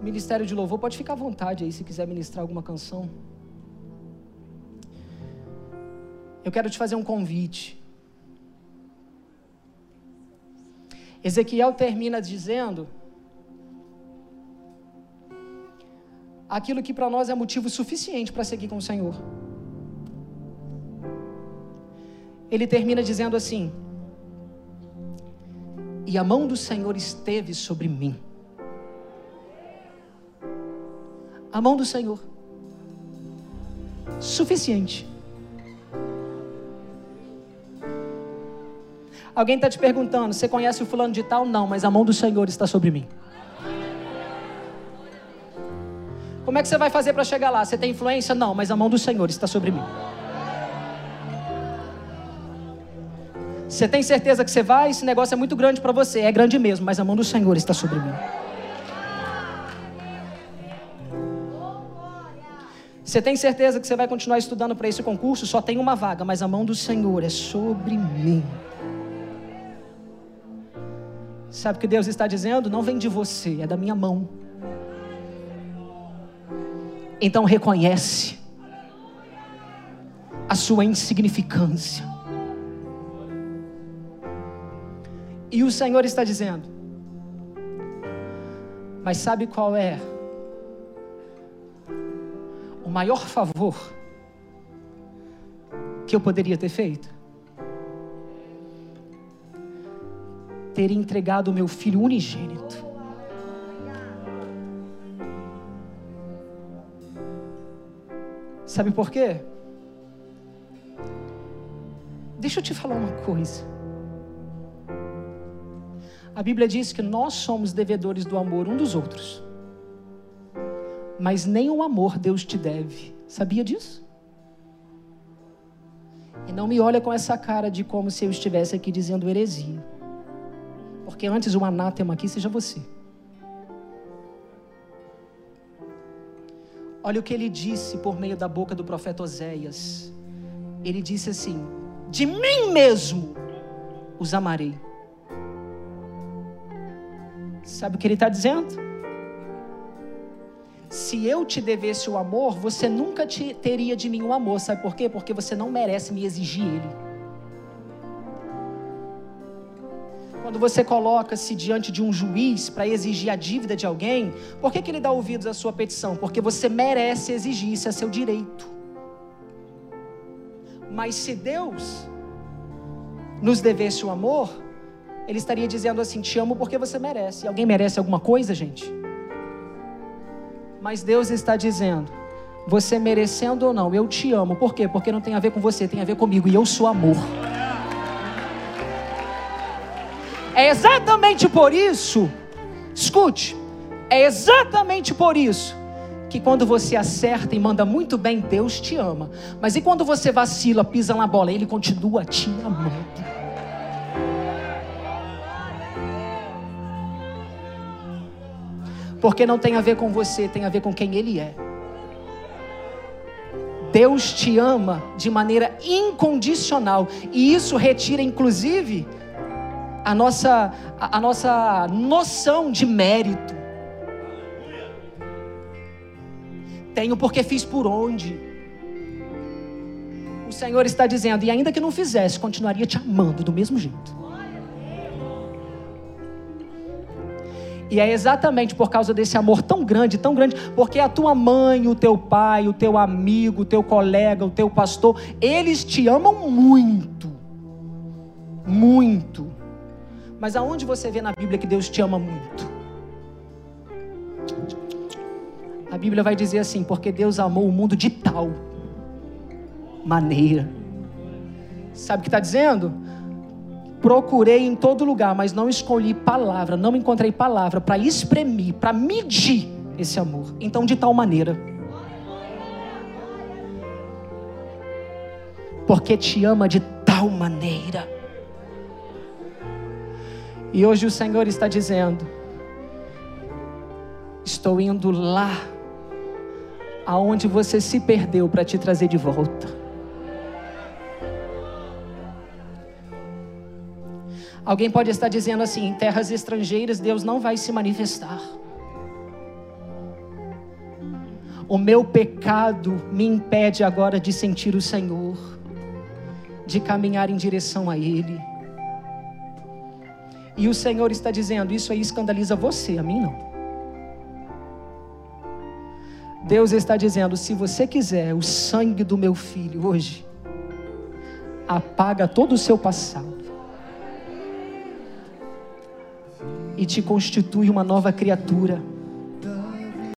Ministério de Louvor, pode ficar à vontade aí se quiser ministrar alguma canção. Eu quero te fazer um convite. Ezequiel termina dizendo aquilo que para nós é motivo suficiente para seguir com o Senhor. Ele termina dizendo assim: E a mão do Senhor esteve sobre mim. A mão do Senhor. Suficiente. Alguém está te perguntando: você conhece o fulano de tal? Não, mas a mão do Senhor está sobre mim. Como é que você vai fazer para chegar lá? Você tem influência? Não, mas a mão do Senhor está sobre mim. Você tem certeza que você vai? Esse negócio é muito grande para você. É grande mesmo, mas a mão do Senhor está sobre mim. Você tem certeza que você vai continuar estudando para esse concurso? Só tem uma vaga, mas a mão do Senhor é sobre mim. Sabe o que Deus está dizendo? Não vem de você, é da minha mão. Então reconhece a sua insignificância. E o Senhor está dizendo: Mas sabe qual é o maior favor que eu poderia ter feito? Ter entregado o meu filho unigênito. Sabe por quê? Deixa eu te falar uma coisa. A Bíblia diz que nós somos devedores do amor um dos outros. Mas nem o amor Deus te deve. Sabia disso? E não me olha com essa cara de como se eu estivesse aqui dizendo heresia. Porque antes o anátema aqui seja você. Olha o que ele disse por meio da boca do profeta Oséias. Ele disse assim: De mim mesmo os amarei. Sabe o que ele está dizendo? Se eu te devesse o amor, você nunca te, teria de mim o amor. Sabe por quê? Porque você não merece me exigir ele. Quando você coloca-se diante de um juiz para exigir a dívida de alguém, por que, que ele dá ouvidos à sua petição? Porque você merece exigir, isso é seu direito. Mas se Deus nos devesse o amor, Ele estaria dizendo assim: Te amo porque você merece. Alguém merece alguma coisa, gente? Mas Deus está dizendo: Você merecendo ou não, eu te amo. Por quê? Porque não tem a ver com você, tem a ver comigo. E eu sou amor. É exatamente por isso, escute, é exatamente por isso que quando você acerta e manda muito bem, Deus te ama. Mas e quando você vacila, pisa na bola, Ele continua te amando. Porque não tem a ver com você, tem a ver com quem Ele é. Deus te ama de maneira incondicional, e isso retira, inclusive, a nossa, a, a nossa noção de mérito. Tenho porque fiz por onde. O Senhor está dizendo, e ainda que não fizesse, continuaria te amando do mesmo jeito. E é exatamente por causa desse amor tão grande, tão grande, porque a tua mãe, o teu pai, o teu amigo, o teu colega, o teu pastor, eles te amam muito. Muito. Mas aonde você vê na Bíblia que Deus te ama muito? A Bíblia vai dizer assim: porque Deus amou o mundo de tal maneira. Sabe o que está dizendo? Procurei em todo lugar, mas não escolhi palavra, não encontrei palavra para espremir, para medir esse amor. Então, de tal maneira. Porque te ama de tal maneira. E hoje o Senhor está dizendo: Estou indo lá, aonde você se perdeu, para te trazer de volta. Alguém pode estar dizendo assim: em terras estrangeiras Deus não vai se manifestar. O meu pecado me impede agora de sentir o Senhor, de caminhar em direção a Ele. E o Senhor está dizendo: Isso aí escandaliza você, a mim não. Deus está dizendo: Se você quiser o sangue do meu filho hoje, apaga todo o seu passado e te constitui uma nova criatura.